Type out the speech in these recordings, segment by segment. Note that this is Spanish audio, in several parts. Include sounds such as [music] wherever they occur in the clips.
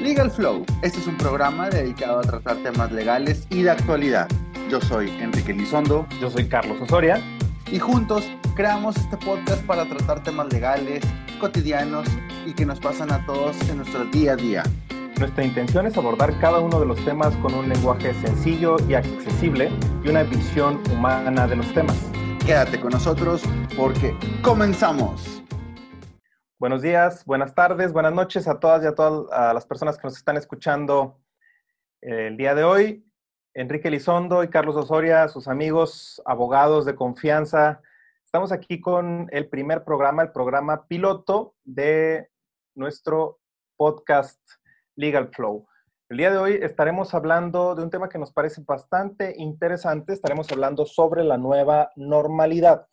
Legal Flow, este es un programa dedicado a tratar temas legales y de actualidad. Yo soy Enrique Lizondo. Yo soy Carlos Osoria. Y juntos creamos este podcast para tratar temas legales, cotidianos y que nos pasan a todos en nuestro día a día. Nuestra intención es abordar cada uno de los temas con un lenguaje sencillo y accesible y una visión humana de los temas. Quédate con nosotros porque comenzamos. Buenos días, buenas tardes, buenas noches a todas y a todas las personas que nos están escuchando el día de hoy. Enrique Lizondo y Carlos Osoria, sus amigos, abogados de confianza. Estamos aquí con el primer programa, el programa piloto de nuestro podcast Legal Flow. El día de hoy estaremos hablando de un tema que nos parece bastante interesante. Estaremos hablando sobre la nueva normalidad.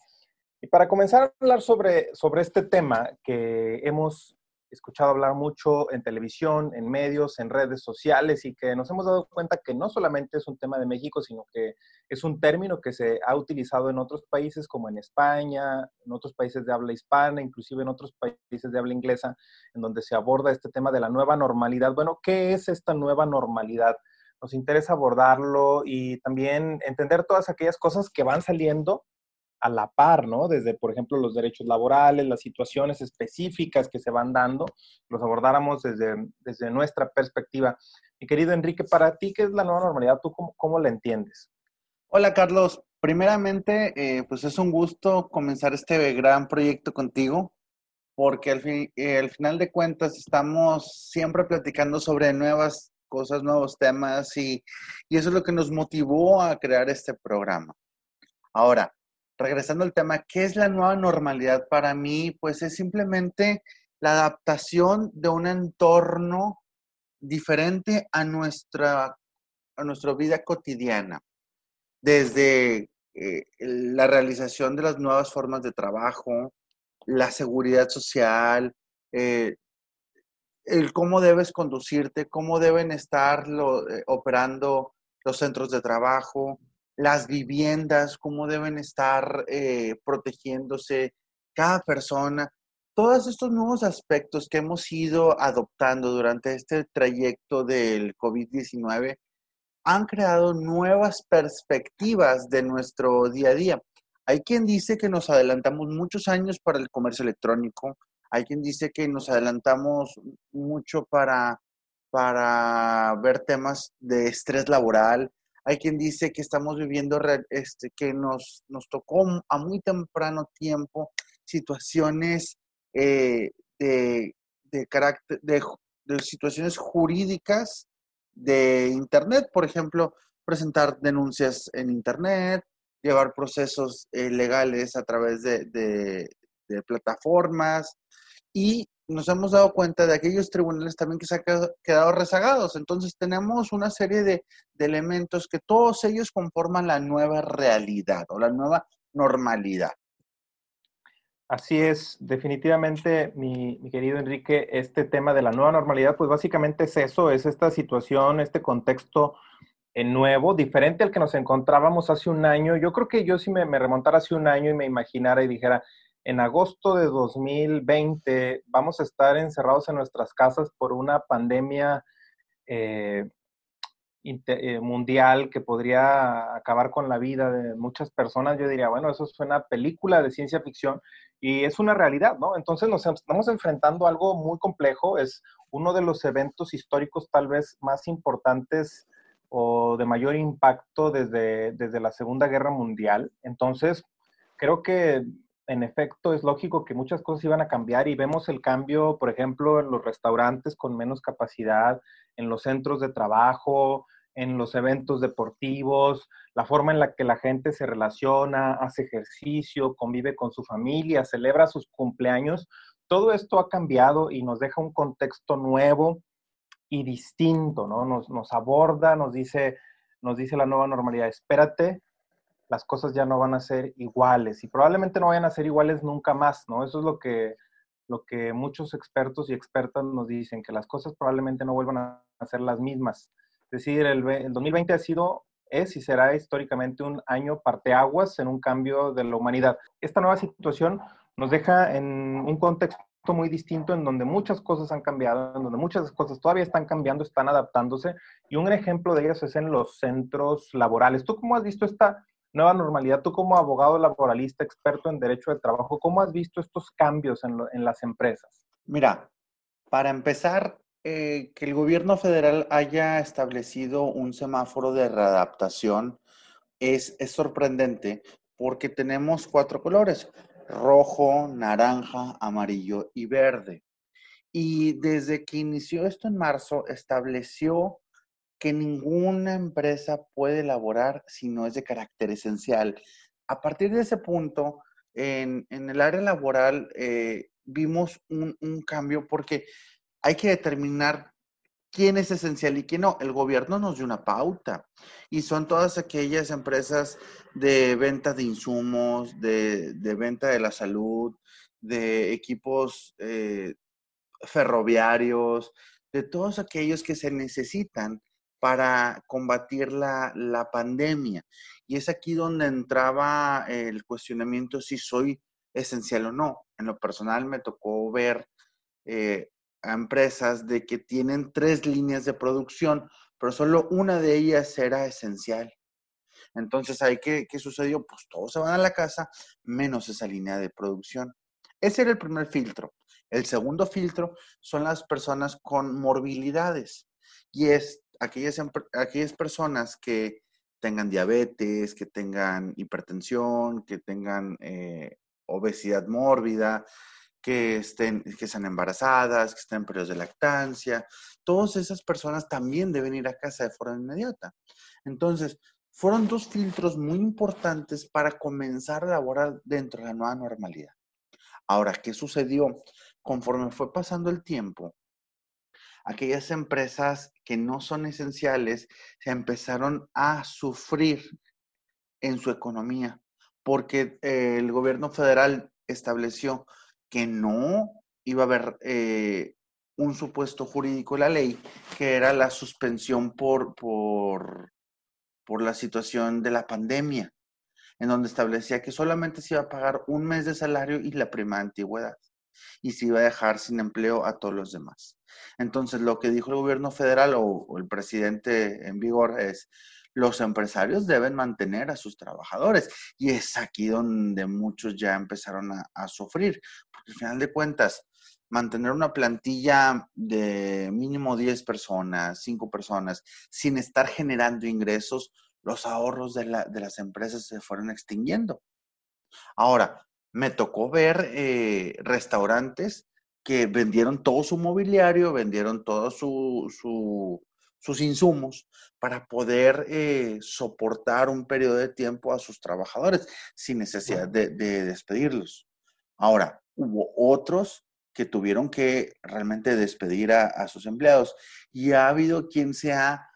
Y para comenzar a hablar sobre, sobre este tema que hemos escuchado hablar mucho en televisión, en medios, en redes sociales y que nos hemos dado cuenta que no solamente es un tema de México, sino que es un término que se ha utilizado en otros países como en España, en otros países de habla hispana, inclusive en otros países de habla inglesa, en donde se aborda este tema de la nueva normalidad. Bueno, ¿qué es esta nueva normalidad? Nos interesa abordarlo y también entender todas aquellas cosas que van saliendo a la par, ¿no? Desde, por ejemplo, los derechos laborales, las situaciones específicas que se van dando, los abordáramos desde, desde nuestra perspectiva. Mi querido Enrique, para ti, ¿qué es la nueva normalidad? ¿Tú cómo, cómo la entiendes? Hola, Carlos. Primeramente, eh, pues es un gusto comenzar este gran proyecto contigo, porque al, fin, eh, al final de cuentas estamos siempre platicando sobre nuevas cosas, nuevos temas, y, y eso es lo que nos motivó a crear este programa. Ahora, regresando al tema, ¿qué es la nueva normalidad para mí? Pues es simplemente la adaptación de un entorno diferente a nuestra, a vida cotidiana. Desde eh, la realización de las nuevas formas de trabajo, la seguridad social, eh, el cómo debes conducirte, cómo deben estar eh, operando los centros de trabajo, las viviendas, cómo deben estar eh, protegiéndose cada persona. Todos estos nuevos aspectos que hemos ido adoptando durante este trayecto del COVID-19 han creado nuevas perspectivas de nuestro día a día. Hay quien dice que nos adelantamos muchos años para el comercio electrónico, hay quien dice que nos adelantamos mucho para, para ver temas de estrés laboral, hay quien dice que estamos viviendo, este, que nos, nos tocó a muy temprano tiempo situaciones eh, de, de, carácter, de, situaciones jurídicas de Internet, por ejemplo, presentar denuncias en Internet, llevar procesos eh, legales a través de, de, plataformas y nos hemos dado cuenta de aquellos tribunales también que se han quedado rezagados. Entonces tenemos una serie de, elementos que todos ellos conforman la nueva realidad o la nueva normalidad. Así es, definitivamente, mi, querido Enrique, este tema de la nueva normalidad, pues básicamente es eso, es esta situación, este contexto nuevo, diferente al que nos encontrábamos hace un año. Yo creo que yo si me remontara hace un año y me imaginara y dijera, en agosto de 2020 vamos a estar encerrados en nuestras casas por una pandemia eh, eh, mundial que podría acabar con la vida de muchas personas, yo diría, bueno, eso es una película de ciencia ficción y es una realidad, ¿no? Entonces nos estamos enfrentando a algo muy complejo, es uno de los eventos históricos tal vez más importantes o de mayor impacto desde, desde la Segunda Guerra Mundial. Entonces, creo que en efecto, es lógico que muchas cosas iban a cambiar y vemos el cambio, por ejemplo, en los restaurantes con menos capacidad, en los centros de trabajo, en los eventos deportivos, la forma en la que la gente se relaciona, hace ejercicio, convive con su familia, celebra sus cumpleaños. Todo esto ha cambiado y nos deja un contexto nuevo y distinto, ¿no? Nos, aborda, nos dice, nos dice la nueva normalidad, espérate, las cosas ya no van a ser iguales y probablemente no vayan a ser iguales nunca más, ¿no? Eso es lo que, lo que muchos expertos y expertas nos dicen, que las cosas probablemente no vuelvan a ser las mismas. Es decir, el, el 2020 ha sido, es y será históricamente un año parteaguas en un cambio de la humanidad. Esta nueva situación nos deja en un contexto muy distinto en donde muchas cosas han cambiado, en donde muchas cosas todavía están cambiando, están adaptándose. Y un ejemplo de ellas es en los centros laborales. ¿Tú cómo has visto esta nueva normalidad? Tú como abogado laboralista, experto en derecho de trabajo, ¿cómo has visto estos cambios en, en las empresas? Mira, para empezar, eh, que el gobierno federal haya establecido un semáforo de readaptación es, es sorprendente porque tenemos cuatro colores, rojo, naranja, amarillo y verde. Y desde que inició esto en marzo, estableció que ninguna empresa puede elaborar si no es de carácter esencial. A partir de ese punto, en, el área laboral eh, vimos un, cambio porque hay que determinar quién es esencial y quién no. El gobierno nos dio una pauta y son todas aquellas empresas de venta de insumos, de, venta de la salud, de equipos eh, ferroviarios, de todos aquellos que se necesitan para combatir la, pandemia. Y es aquí donde entraba el cuestionamiento si soy esencial o no. En lo personal me tocó ver eh, a empresas de que tienen tres líneas de producción, pero solo una de ellas era esencial. Entonces, ¿ahí qué, qué sucedió? Pues todos se van a la casa, menos esa línea de producción. Ese era el primer filtro. El segundo filtro son las personas con morbilidades y es aquellas, aquellas personas que tengan diabetes, que tengan hipertensión, que tengan eh, obesidad mórbida, que estén, que están embarazadas, que estén en periodos de lactancia. Todas esas personas también deben ir a casa de forma inmediata. Entonces, fueron dos filtros muy importantes para comenzar a laborar dentro de la nueva normalidad. Ahora, ¿qué sucedió? Conforme fue pasando el tiempo, aquellas empresas que no son esenciales se empezaron a sufrir en su economía porque el gobierno federal estableció que no iba a haber eh, un supuesto jurídico de la ley, que era la suspensión por, por, por la situación de la pandemia, en donde establecía que solamente se iba a pagar un mes de salario y la prima de antigüedad, y se iba a dejar sin empleo a todos los demás. Entonces, lo que dijo el gobierno federal o el presidente en vigor es, los empresarios deben mantener a sus trabajadores. Y es aquí donde muchos ya empezaron a, sufrir, porque al final de cuentas, mantener una plantilla de mínimo 10 personas, 5 personas, sin estar generando ingresos, los ahorros de, las empresas se fueron extinguiendo. Ahora, me tocó ver eh, restaurantes que vendieron todo su mobiliario, vendieron todo su, sus insumos para poder eh, soportar un periodo de tiempo a sus trabajadores sin necesidad de, despedirlos. Ahora, hubo otros que tuvieron que realmente despedir a, sus empleados y ha habido quien se ha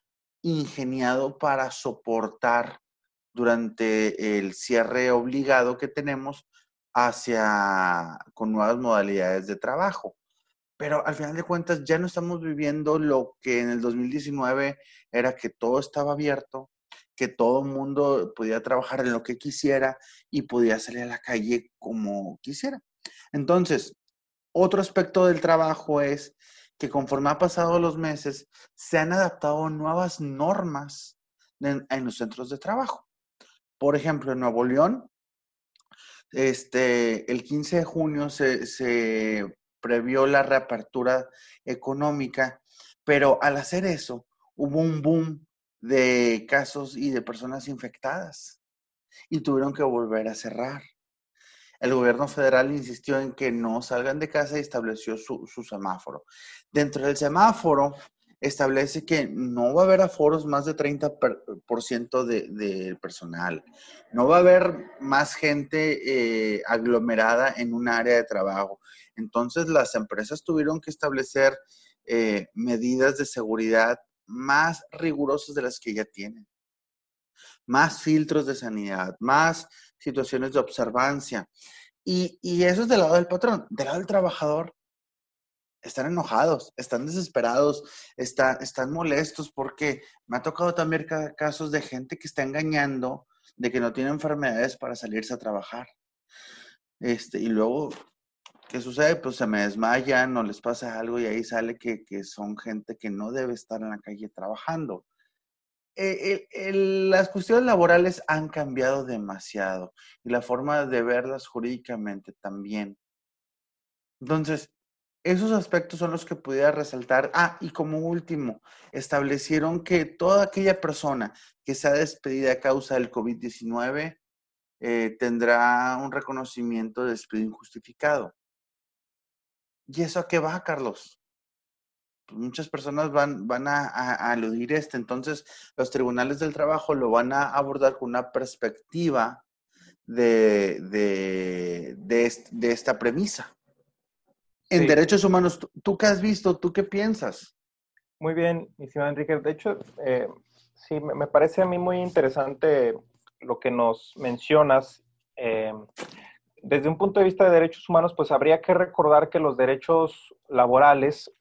ingeniado para soportar durante el cierre obligado que tenemos hacia con nuevas modalidades de trabajo pero al final de cuentas ya no estamos viviendo lo que en el 2019 era que todo estaba abierto, que todo el mundo podía trabajar en lo que quisiera y podía salir a la calle como quisiera. Entonces, otro aspecto del trabajo es que conforme ha pasado los meses, se han adaptado nuevas normas en, los centros de trabajo. Por ejemplo, en Nuevo León, este, el 15 de junio se, previó la reapertura económica, pero al hacer eso hubo un boom de casos y de personas infectadas y tuvieron que volver a cerrar. El gobierno federal insistió en que no salgan de casa y estableció su, semáforo. Dentro del semáforo establece que no va a haber aforos más de 30% de, de, personal. No va a haber más gente eh, aglomerada en un área de trabajo. Entonces las empresas tuvieron que establecer eh, medidas de seguridad más rigurosas de las que ya tienen. Más filtros de sanidad, más situaciones de observancia. Y, eso es del lado del patrón. Del lado del trabajador, están enojados, están desesperados, están molestos porque me ha tocado también casos de gente que está engañando de que no tiene enfermedades para salirse a trabajar. Este, y luego ¿Qué sucede? Pues se me desmayan, no les pasa algo y ahí sale que, son gente que no debe estar en la calle trabajando. Eh, las cuestiones laborales han cambiado demasiado y la forma de verlas jurídicamente también. Entonces, esos aspectos son los que pudiera resaltar. Ah, y como último, establecieron que toda aquella persona que sea despedida a causa del COVID-19 eh, tendrá un reconocimiento de despido injustificado. ¿Y eso a qué va, Carlos? Pues muchas personas van, van a, aludir esto. Entonces, los tribunales del trabajo lo van a abordar con una perspectiva de, de, esta premisa. En derechos humanos, ¿tú, qué has visto? ¿Tú qué piensas? Muy bien, mi señor Enrique. De hecho, eh, sí, me parece a mí muy interesante lo que nos mencionas. Eh, desde un punto de vista de derechos humanos, pues habría que recordar que los derechos laborales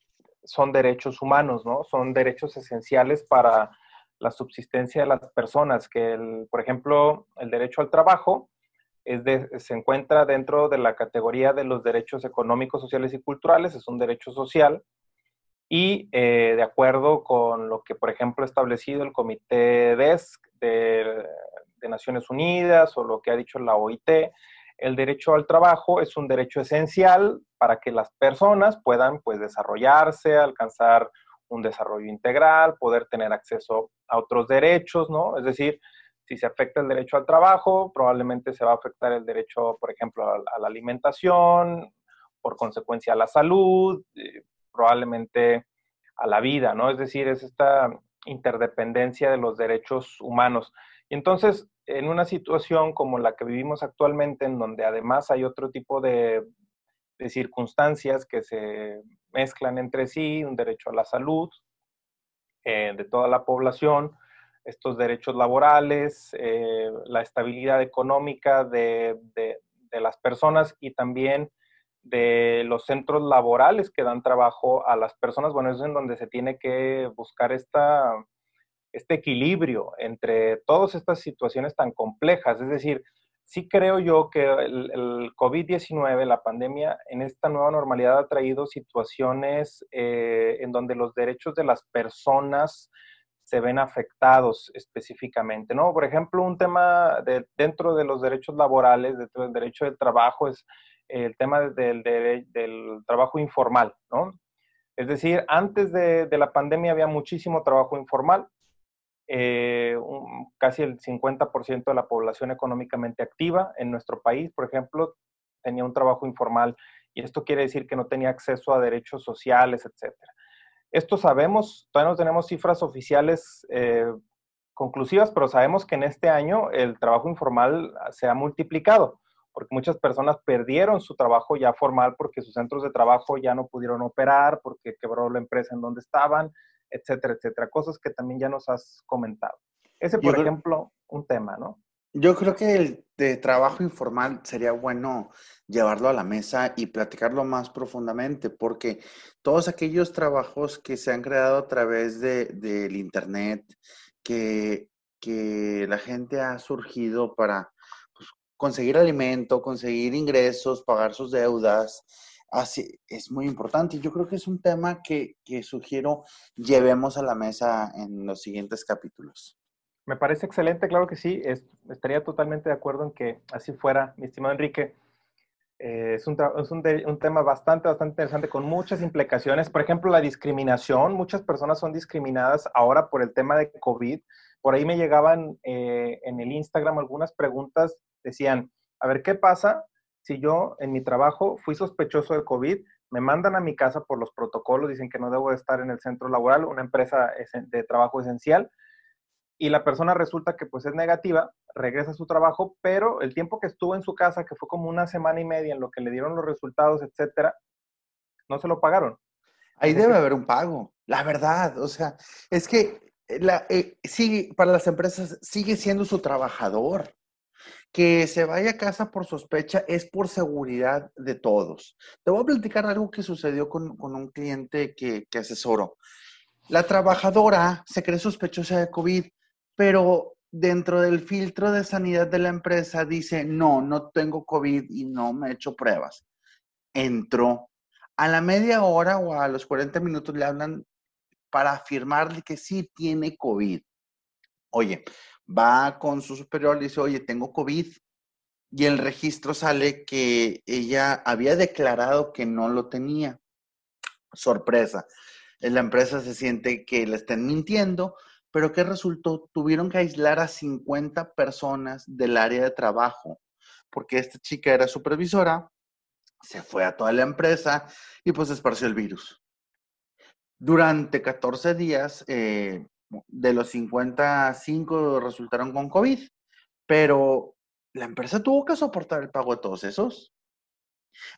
son derechos humanos, ¿no? Son derechos esenciales para la subsistencia de las personas, que, por ejemplo, el derecho al trabajo es de, se encuentra dentro de la categoría de los derechos económicos, sociales y culturales, es un derecho social, y eh, de acuerdo con lo que, por ejemplo, ha establecido el Comité DESC de, de Naciones Unidas o lo que ha dicho la OIT, el derecho al trabajo es un derecho esencial para que las personas puedan pues, desarrollarse, alcanzar un desarrollo integral, poder tener acceso a otros derechos, ¿no? Es decir, si se afecta el derecho al trabajo, probablemente se va a afectar el derecho, por ejemplo, a, la alimentación, por consecuencia a la salud, eh, probablemente a la vida, ¿no? Es decir, es esta interdependencia de los derechos humanos. Y entonces, en una situación como la que vivimos actualmente, en donde además hay otro tipo de, circunstancias que se mezclan entre sí, un derecho a la salud eh, de toda la población, estos derechos laborales, eh, la estabilidad económica de, de, las personas y también de los centros laborales que dan trabajo a las personas. Bueno, es en donde se tiene que buscar esta este equilibrio entre todas estas situaciones tan complejas. Es decir, sí creo yo que el, COVID-19, la pandemia, en esta nueva normalidad ha traído situaciones eh, en donde los derechos de las personas se ven afectados específicamente, ¿no? Por ejemplo, un tema de, dentro de los derechos laborales, dentro del derecho del trabajo, es el tema del, del trabajo informal, ¿no? Es decir, antes de, de, la pandemia había muchísimo trabajo informal, eh, casi el 50% de la población económicamente activa en nuestro país, por ejemplo, tenía un trabajo informal y esto quiere decir que no tenía acceso a derechos sociales, etcétera. Esto sabemos, todavía no tenemos cifras oficiales eh, conclusivas, pero sabemos que en este año el trabajo informal se ha multiplicado, porque muchas personas perdieron su trabajo ya formal porque sus centros de trabajo ya no pudieron operar, porque quebró la empresa en donde estaban, etcétera, etcétera. Cosas que también ya nos has comentado. Ese, por ejemplo, un tema, ¿no? Yo creo que el de trabajo informal sería bueno llevarlo a la mesa y platicarlo más profundamente, porque todos aquellos trabajos que se han creado a través del de, Internet, que, que la gente ha surgido para pues, conseguir alimento, conseguir ingresos, pagar sus deudas, Así, es muy importante. Yo creo que es un tema que, sugiero llevemos a la mesa en los siguientes capítulos. Me parece excelente, claro que sí. estaría totalmente de acuerdo en que así fuera, mi estimado Enrique. Eh, es, un, es un, tema bastante, bastante interesante con muchas implicaciones. Por ejemplo, la discriminación. Muchas personas son discriminadas ahora por el tema de COVID. Por ahí me llegaban eh, en el Instagram algunas preguntas. Decían, a ver, ¿qué pasa si yo en mi trabajo fui sospechoso de COVID, me mandan a mi casa por los protocolos, dicen que no debo estar en el centro laboral, una empresa de trabajo esencial, y la persona resulta que pues es negativa, regresa a su trabajo, pero el tiempo que estuvo en su casa, que fue como una semana y media en lo que le dieron los resultados, etcétera, no se lo pagaron. Ahí debe haber un pago, la verdad, o sea, es que la, eh, para las empresas sigue siendo su trabajador que se vaya a casa por sospecha es por seguridad de todos. Te voy a platicar algo que sucedió con, un cliente que, que asesoro. La trabajadora se cree sospechosa de COVID, pero dentro del filtro de sanidad de la empresa dice, no, no tengo COVID y no me he hecho pruebas. entró. A la media hora o a los 40 minutos le hablan para afirmarle que sí tiene COVID. Oye, va con su superior y dice, oye, tengo COVID. Y el registro sale que ella había declarado que no lo tenía. Sorpresa. La empresa se siente que le están mintiendo, pero ¿qué resultó? Tuvieron que aislar a 50 personas del área de trabajo, porque esta chica era supervisora, se fue a toda la empresa y pues esparció el virus. Durante 14 días, eh, de los 55 resultaron con COVID, pero la empresa tuvo que soportar el pago de todos esos.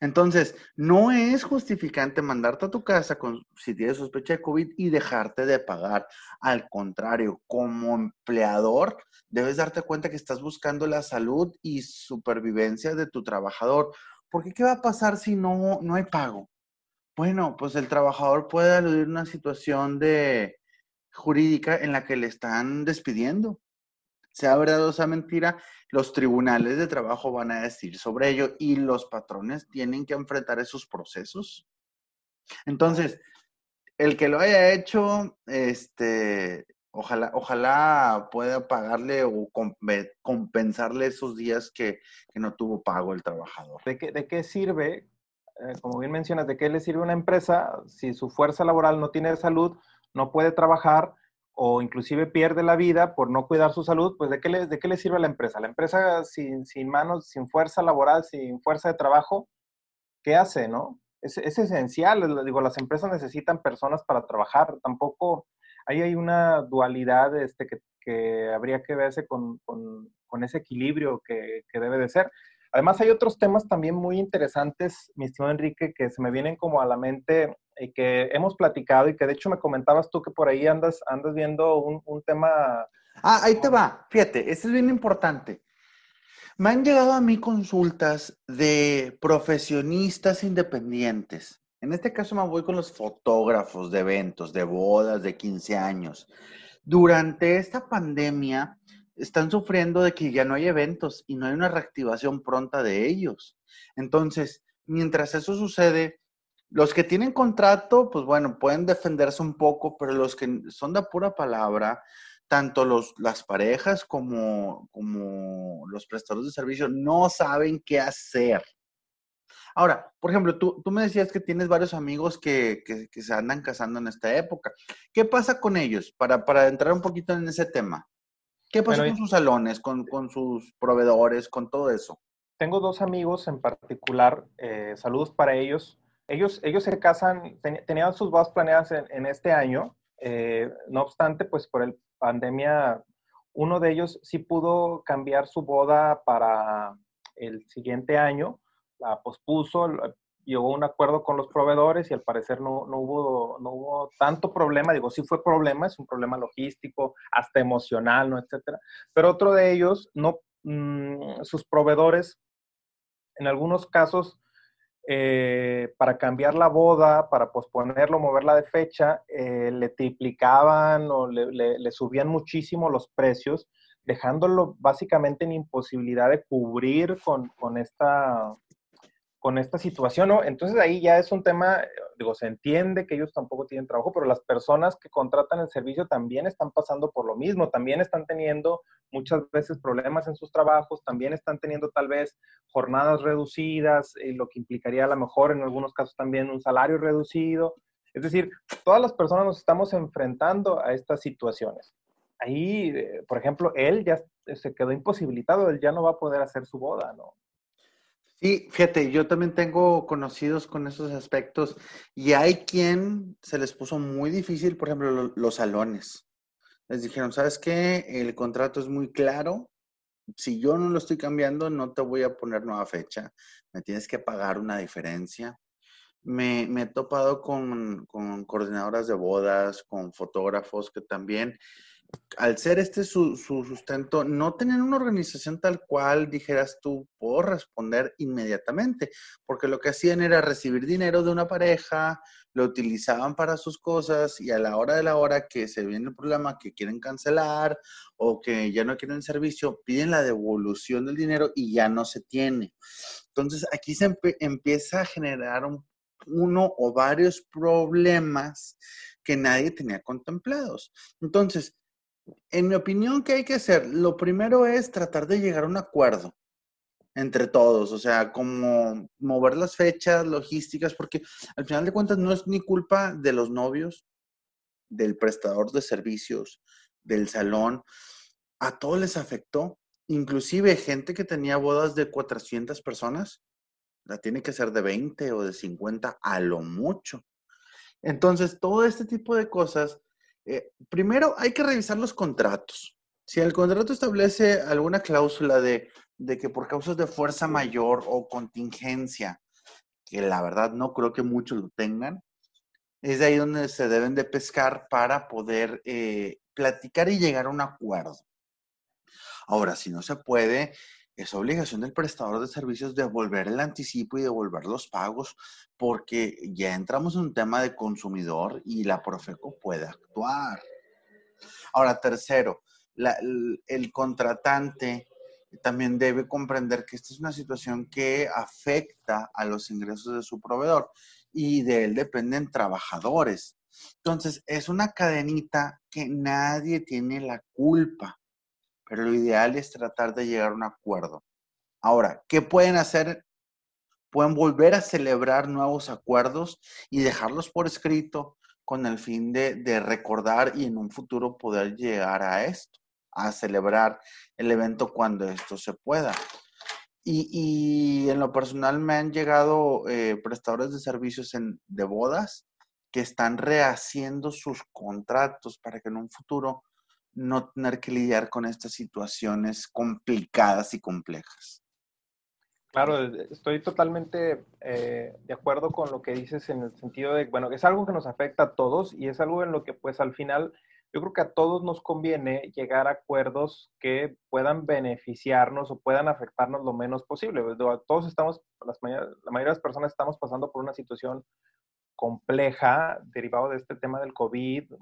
Entonces, no es justificante mandarte a tu casa con, si tienes sospecha de COVID y dejarte de pagar. Al contrario, como empleador, debes darte cuenta que estás buscando la salud y supervivencia de tu trabajador. Porque, ¿qué va a pasar si no, no hay pago? Bueno, pues el trabajador puede aludir una situación de, jurídica en la que le están despidiendo. Sea verdad o sea mentira, los tribunales de trabajo van a decir sobre ello y los patrones tienen que enfrentar esos procesos. Entonces, el que lo haya hecho, este, ojalá, ojalá pueda pagarle o compensarle esos días que, no tuvo pago el trabajador. ¿De qué, de qué sirve, eh, como bien mencionas, de qué le sirve una empresa si su fuerza laboral no tiene salud? no puede trabajar o inclusive pierde la vida por no cuidar su salud, pues ¿de qué le, de qué le sirve a la empresa? La empresa sin, manos, sin fuerza laboral, sin fuerza de trabajo, ¿qué hace, no? Es, esencial, digo, las empresas necesitan personas para trabajar, tampoco, ahí hay una dualidad este, que, habría que verse con, ese equilibrio que, que debe de ser. Además, hay otros temas también muy interesantes, mi estimado Enrique, que se me vienen como a la mente y que hemos platicado y que de hecho me comentabas tú que por ahí andas, andas viendo un, tema. Ah, ahí te va. Fíjate, eso es bien importante. Me han llegado a mí consultas de profesionistas independientes. En este caso me voy con los fotógrafos de eventos, de bodas, de 15 años. Durante esta pandemia están sufriendo de que ya no hay eventos y no hay una reactivación pronta de ellos. Entonces, mientras eso sucede, los que tienen contrato, pues bueno, pueden defenderse un poco, pero los que son de pura palabra, tanto los, las parejas como, como los prestadores de servicio no saben qué hacer. Ahora, por ejemplo, tú, tú me decías que tienes varios amigos que, que, se andan casando en esta época. ¿Qué pasa con ellos? Para, para entrar un poquito en ese tema. ¿Qué pasa con sus salones, con, con, sus proveedores, con todo eso? Tengo dos amigos en particular, eh, saludos para ellos. Ellos, ellos se casan, tenían sus bodas planeadas en, este año, eh, no obstante, pues por el pandemia, uno de ellos sí pudo cambiar su boda para el siguiente año, la pospuso, llegó a un acuerdo con los proveedores y al parecer no, no, hubo, no hubo tanto problema, digo, sí fue problema, es un problema logístico, hasta emocional, ¿no? Etcétera. Pero otro de ellos, no, mm, sus proveedores, en algunos casos, eh, para cambiar la boda, para posponerlo, moverla de fecha, eh, le triplicaban o le, le, subían muchísimo los precios, dejándolo básicamente en imposibilidad de cubrir con, con esta con esta situación, ¿no? Entonces ahí ya es un tema, digo, se entiende que ellos tampoco tienen trabajo, pero las personas que contratan el servicio también están pasando por lo mismo, también están teniendo muchas veces problemas en sus trabajos, también están teniendo tal vez jornadas reducidas, eh, lo que implicaría a lo mejor en algunos casos también un salario reducido. Es decir, todas las personas nos estamos enfrentando a estas situaciones. Ahí, eh, por ejemplo, él ya se quedó imposibilitado, él ya no va a poder hacer su boda, ¿no? Sí, fíjate, yo también tengo conocidos con esos aspectos y hay quien se les puso muy difícil, por ejemplo, los salones. Les dijeron, ¿sabes qué? El contrato es muy claro. Si yo no lo estoy cambiando, no te voy a poner nueva fecha. Me tienes que pagar una diferencia. me, he topado con, con, coordinadoras de bodas, con fotógrafos que también, al ser este su, su, sustento, no tenían una organización tal cual dijeras tú, puedo responder inmediatamente, porque lo que hacían era recibir dinero de una pareja, lo utilizaban para sus cosas y a la hora de la hora que se viene el problema que quieren cancelar o que ya no quieren el servicio, piden la devolución del dinero y ya no se tiene. Entonces aquí se empieza a generar uno o varios problemas que nadie tenía contemplados. Entonces, en mi opinión, ¿qué hay que hacer? Lo primero es tratar de llegar a un acuerdo entre todos, o sea, como mover las fechas, logísticas, porque al final de cuentas no es ni culpa de los novios, del prestador de servicios, del salón, a todos les afectó, inclusive gente que tenía bodas de 400 personas, la tiene que ser de 20 o de 50 a lo mucho. Entonces, todo este tipo de cosas, eh, primero hay que revisar los contratos. Si el contrato establece alguna cláusula de de que por causas de fuerza mayor o contingencia, que la verdad no creo que muchos lo tengan, es de ahí donde se deben de pescar para poder eh, platicar y llegar a un acuerdo. Ahora, si no se puede, es obligación del prestador de servicios devolver el anticipo y devolver los pagos, porque ya entramos en un tema de consumidor y la Profeco puede actuar. Ahora, tercero, el contratante también debe comprender que esta es una situación que afecta a los ingresos de su proveedor y de él dependen trabajadores. Entonces, es una cadenita que nadie tiene la culpa, pero lo ideal es tratar de llegar a un acuerdo. Ahora, ¿qué pueden hacer? Pueden volver a celebrar nuevos acuerdos y dejarlos por escrito con el fin de, de recordar y en un futuro poder llegar a esto a celebrar el evento cuando esto se pueda. Y, en lo personal me han llegado eh, prestadores de servicios en, de bodas que están rehaciendo sus contratos para que en un futuro no tener que lidiar con estas situaciones complicadas y complejas. Claro, estoy totalmente eh, de acuerdo con lo que dices en el sentido de, bueno, es algo que nos afecta a todos y es algo en lo que pues al final yo creo que a todos nos conviene llegar a acuerdos que puedan beneficiarnos o puedan afectarnos lo menos posible. Todos estamos, la mayoría de las personas estamos pasando por una situación compleja derivado de este tema del COVID.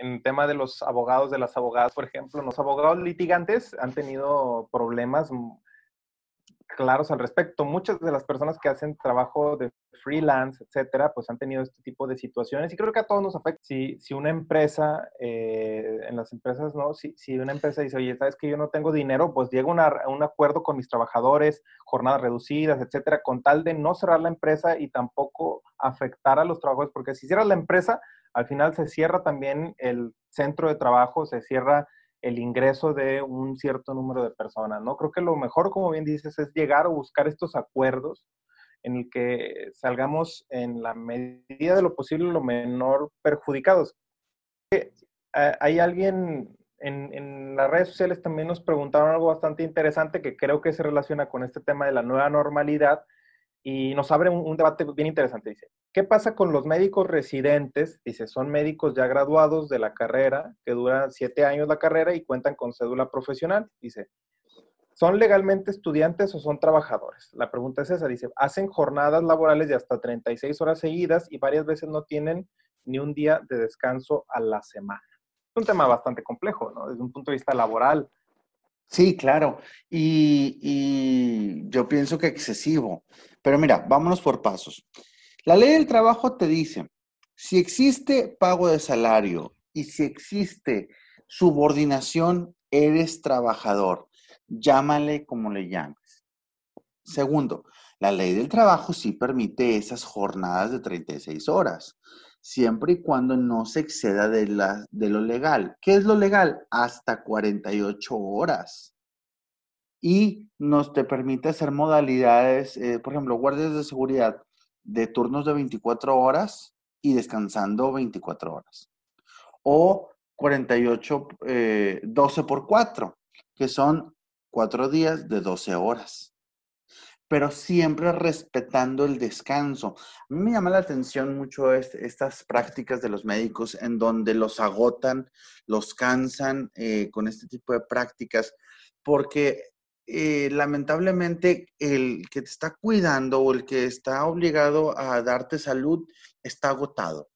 En tema de los abogados, de las abogadas, por ejemplo, los abogados litigantes han tenido problemas claros al respecto. Muchas de las personas que hacen trabajo de freelance, etcétera, pues han tenido este tipo de situaciones y creo que a todos nos afecta. Si, si una empresa, eh, en las empresas, ¿no? Si, si, una empresa dice, oye, sabes que yo no tengo dinero, pues llega a un acuerdo con mis trabajadores, jornadas reducidas, etcétera, con tal de no cerrar la empresa y tampoco afectar a los trabajadores, porque si cierras la empresa, al final se cierra también el centro de trabajo, se cierra el ingreso de un cierto número de personas, ¿no? Creo que lo mejor, como bien dices, es llegar a buscar estos acuerdos en el que salgamos en la medida de lo posible lo menor perjudicados. Eh, hay alguien en, en, las redes sociales también nos preguntaron algo bastante interesante que creo que se relaciona con este tema de la nueva normalidad y nos abre un, debate bien interesante. Dice, ¿qué pasa con los médicos residentes? Dice, son médicos ya graduados de la carrera, que dura siete años la carrera y cuentan con cédula profesional. Dice, ¿son legalmente estudiantes o son trabajadores? La pregunta es esa. Dice, hacen jornadas laborales de hasta 36 horas seguidas y varias veces no tienen ni un día de descanso a la semana. Es un tema bastante complejo, ¿no? Desde un punto de vista laboral. Sí, claro. Y, yo pienso que excesivo. Pero mira, vámonos por pasos. La ley del trabajo te dice, si existe pago de salario y si existe subordinación, eres trabajador. Llámale como le llames. Segundo, la ley del trabajo sí permite esas jornadas de 36 horas siempre y cuando no se exceda de, lo legal. ¿Qué es lo legal? Hasta 48 horas. Y nos te permite hacer modalidades, eh, por ejemplo, guardias de seguridad de turnos de 24 horas y descansando 24 horas. O 48, 12 eh, por 4, que son 4 días de 12 horas. pero siempre respetando el descanso. A mí me llama la atención mucho estas prácticas de los médicos en donde los agotan, los cansan eh, con este tipo de prácticas, porque eh, lamentablemente el que te está cuidando o el que está obligado a darte salud está agotado.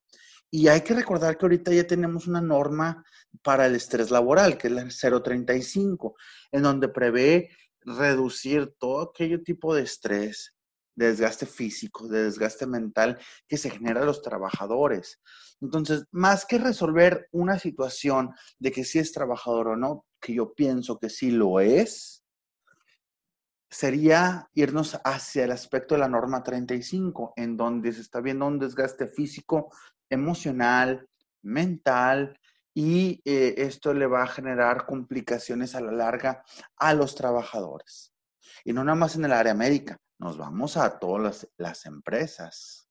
Y hay que recordar que ahorita ya tenemos una norma para el estrés laboral, que es la 035, en donde prevé reducir todo aquello tipo de estrés, de desgaste físico, de desgaste mental que se genera a los trabajadores. Entonces, más que resolver una situación de que si es trabajador o no, que yo pienso que sí lo es, sería irnos hacia el aspecto de la norma 35, en donde se está viendo un desgaste físico, emocional, mental, y eh, esto le va a generar complicaciones a la larga a los trabajadores. Y no nada más en el área médica, nos vamos a todas las, empresas.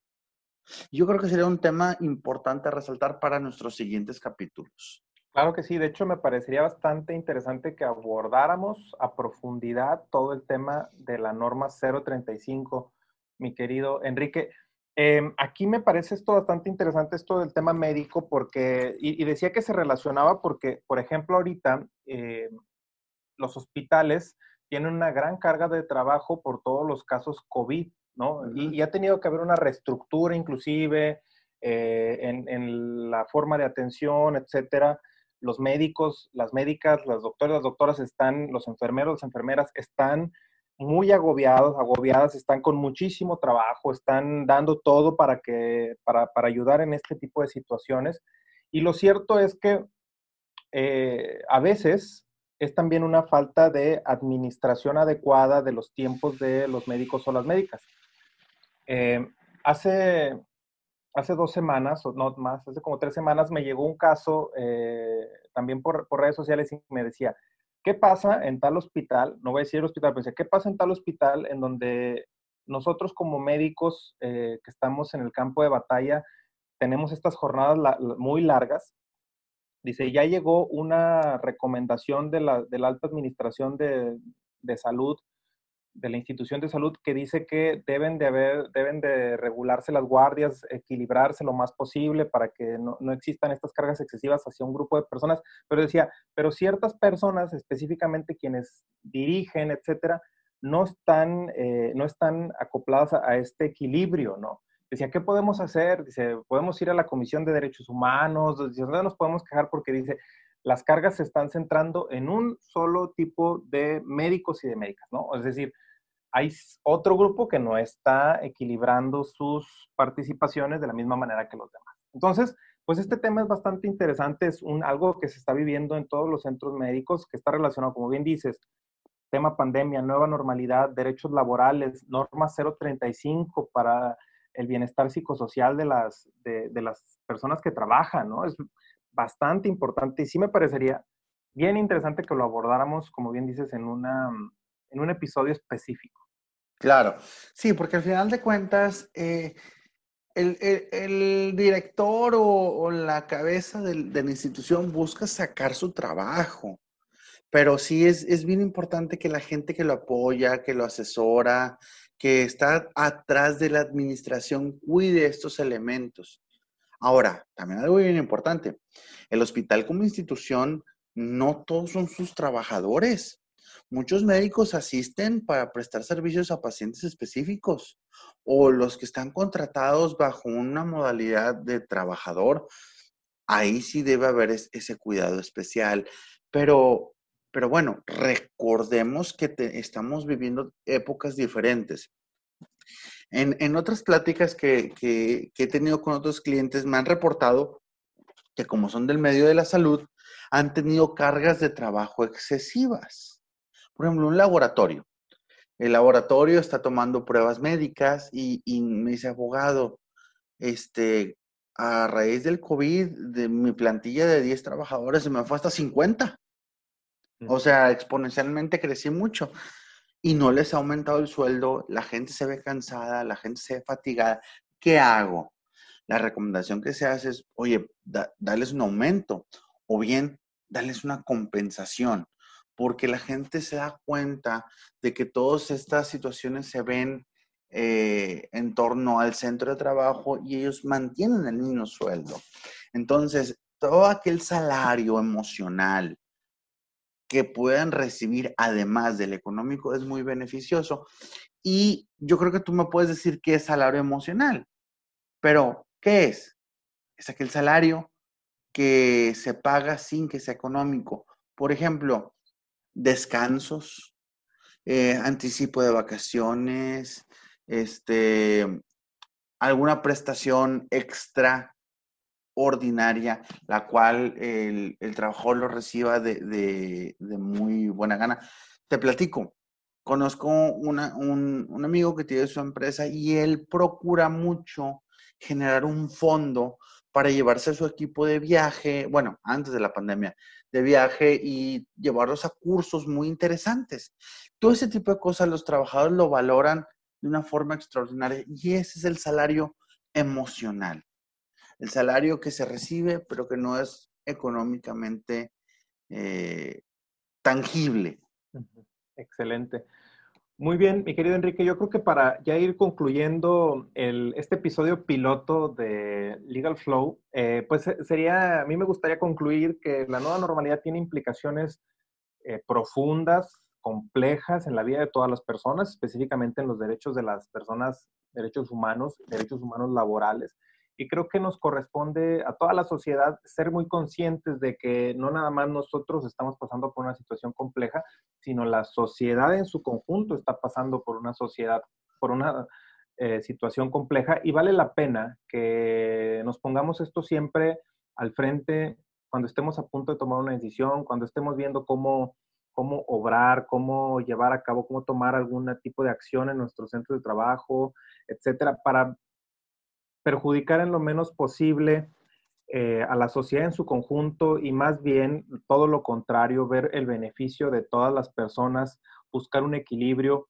Yo creo que sería un tema importante a resaltar para nuestros siguientes capítulos. Claro que sí, de hecho me parecería bastante interesante que abordáramos a profundidad todo el tema de la norma 035, mi querido Enrique. Em, aquí me parece esto bastante interesante, esto del tema médico, porque, y, decía que se relacionaba porque, por ejemplo, ahorita em, los hospitales tienen una gran carga de trabajo por todos los casos COVID, ¿no? y, ha tenido que haber una reestructura inclusive eh, en, en, la forma de atención, etcétera. Los médicos, las médicas, las doctoras, las doctoras están, los enfermeros, las enfermeras están muy agobiados, agobiadas, están con muchísimo trabajo, están dando todo para, que, para, para ayudar en este tipo de situaciones. Y lo cierto es que eh, a veces es también una falta de administración adecuada de los tiempos de los médicos o las médicas. Eh, hace, hace dos semanas, o no más, hace como tres semanas, me llegó un caso eh, también por, redes sociales y me decía, ¿Qué pasa en tal hospital? No voy a decir hospital, pero ¿qué pasa en tal hospital en donde nosotros como médicos eh, que estamos en el campo de batalla tenemos estas jornadas muy largas? Dice, ya llegó una recomendación de la, alta administración de salud de la institución de salud que dice que deben de haber, deben de regularse las guardias, equilibrarse lo más posible para que no, no, existan estas cargas excesivas hacia un grupo de personas. Pero decía, pero ciertas personas, específicamente quienes dirigen, etcétera, no están, eh, no están acopladas a, este equilibrio, ¿no? Decía, ¿qué podemos hacer? Dice, podemos ir a la Comisión de Derechos Humanos, dice, ¿dónde nos podemos quejar? Porque dice, las cargas se están centrando en un solo tipo de médicos y de médicas, ¿no? Es decir, hay otro grupo que no está equilibrando sus participaciones de la misma manera que los demás. Entonces, pues este tema es bastante interesante, es un, algo que se está viviendo en todos los centros médicos, que está relacionado, como bien dices, tema pandemia, nueva normalidad, derechos laborales, norma 035 para el bienestar psicosocial de las, de, las personas que trabajan, ¿no? Bastante importante y sí me parecería bien interesante que lo abordáramos, como bien dices, en una en un episodio específico. Claro, sí, porque al final de cuentas, eh, el, director o, la cabeza de, la institución busca sacar su trabajo, pero sí es, es bien importante que la gente que lo apoya, que lo asesora, que está atrás de la administración, cuide estos elementos. Ahora, también algo bien importante, el hospital como institución, no todos son sus trabajadores. Muchos médicos asisten para prestar servicios a pacientes específicos o los que están contratados bajo una modalidad de trabajador. Ahí sí debe haber ese cuidado especial. Pero, pero bueno, recordemos que estamos viviendo épocas diferentes. En, otras pláticas que, que he tenido con otros clientes me han reportado que como son del medio de la salud, han tenido cargas de trabajo excesivas por ejemplo, un laboratorio. El laboratorio está tomando pruebas médicas y, me dice, abogado, este, a raíz del COVID, de mi plantilla de 10 trabajadores se me fue hasta 50. O sea, exponencialmente crecí mucho y no les ha aumentado el sueldo, la gente se ve cansada, la gente se ve fatigada. ¿Qué hago? La recomendación que se hace es, oye, dales un aumento o bien, darles una compensación porque la gente se da cuenta de que todas estas situaciones se ven eh, en torno al centro de trabajo y ellos mantienen el mismo sueldo. Entonces, todo aquel salario emocional que puedan recibir además del económico es muy beneficioso. Y yo creo que tú me puedes decir que es salario emocional, pero ¿qué es? Es aquel salario que se paga sin que sea económico. Por ejemplo, descansos, eh, anticipo de vacaciones, este, alguna prestación extra ordinaria, la cual el, trabajador lo reciba de, muy buena gana. Te platico, conozco un, un, amigo que tiene su empresa y él procura mucho generar un fondo para llevarse a su equipo de viaje, bueno, antes de la pandemia, de viaje y llevarlos a cursos muy interesantes. Todo ese tipo de cosas los trabajadores lo valoran de una forma extraordinaria y ese es el salario emocional el salario que se recibe, pero que no es económicamente eh, tangible. Excelente. Muy bien, mi querido Enrique, yo creo que para ya ir concluyendo este episodio piloto de Legal Flow, eh, pues eh, sería, a mí me gustaría concluir que la nueva normalidad tiene implicaciones profundas, complejas en la vida de todas las personas, específicamente en los derechos de las personas, derechos humanos, derechos humanos laborales. Y creo que nos corresponde a toda la sociedad ser muy conscientes de que no nada más nosotros estamos pasando por una situación compleja, sino la sociedad en su conjunto está pasando por una sociedad, por una eh, situación compleja y vale la pena que nos pongamos esto siempre al frente cuando estemos a punto de tomar una decisión, cuando estemos viendo cómo, cómo obrar, cómo llevar a cabo, cómo tomar algún tipo de acción en nuestro centro de trabajo, etcétera, para perjudicar en lo menos posible eh, a la sociedad en su conjunto y más bien todo lo contrario, ver el beneficio de todas las personas, buscar un equilibrio,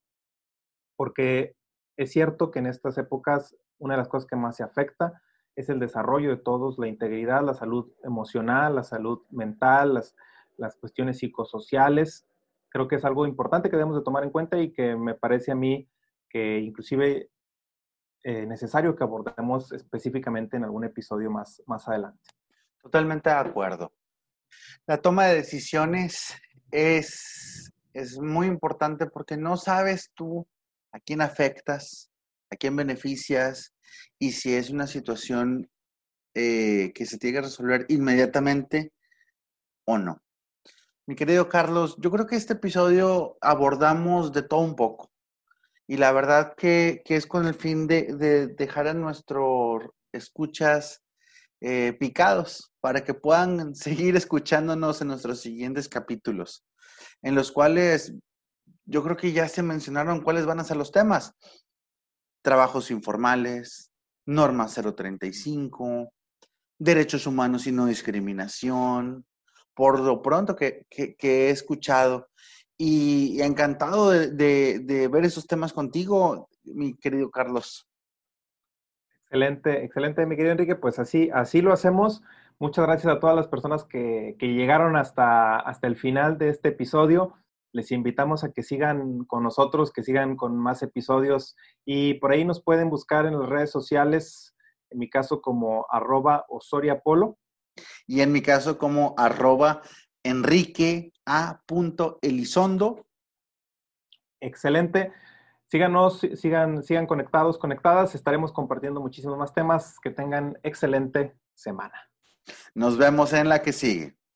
porque es cierto que en estas épocas una de las cosas que más se afecta es el desarrollo de todos, la integridad, la salud emocional, la salud mental, las, las cuestiones psicosociales. Creo que es algo importante que debemos de tomar en cuenta y que me parece a mí que inclusive eh, necesario que abordemos específicamente en algún episodio más, más adelante. Totalmente de acuerdo. La toma de decisiones es, es muy importante porque no sabes tú a quién afectas, a quién beneficias y si es una situación eh, que se tiene que resolver inmediatamente o no. Mi querido Carlos, yo creo que este episodio abordamos de todo un poco. Y la verdad que, es con el fin de, dejar a nuestros escuchas eh, picados para que puedan [laughs] seguir escuchándonos en nuestros siguientes capítulos, en los cuales yo creo que ya se mencionaron cuáles van a ser los temas. Trabajos informales, norma 035, derechos humanos y no discriminación, por lo pronto que he escuchado y encantado de, ver esos temas contigo, mi querido Carlos. Excelente, excelente, mi querido Enrique. Pues así, así lo hacemos. Muchas gracias a todas las personas que, llegaron hasta, hasta el final de este episodio. Les invitamos a que sigan con nosotros, que sigan con más episodios y por ahí nos pueden buscar en las redes sociales, en mi caso como arroba osoriapolo. Y en mi caso como arroba Enrique A. Elizondo. Excelente. Síganos, sigan, sigan conectados, conectadas. Estaremos compartiendo muchísimos más temas. Que tengan excelente semana. Nos vemos en la que sigue.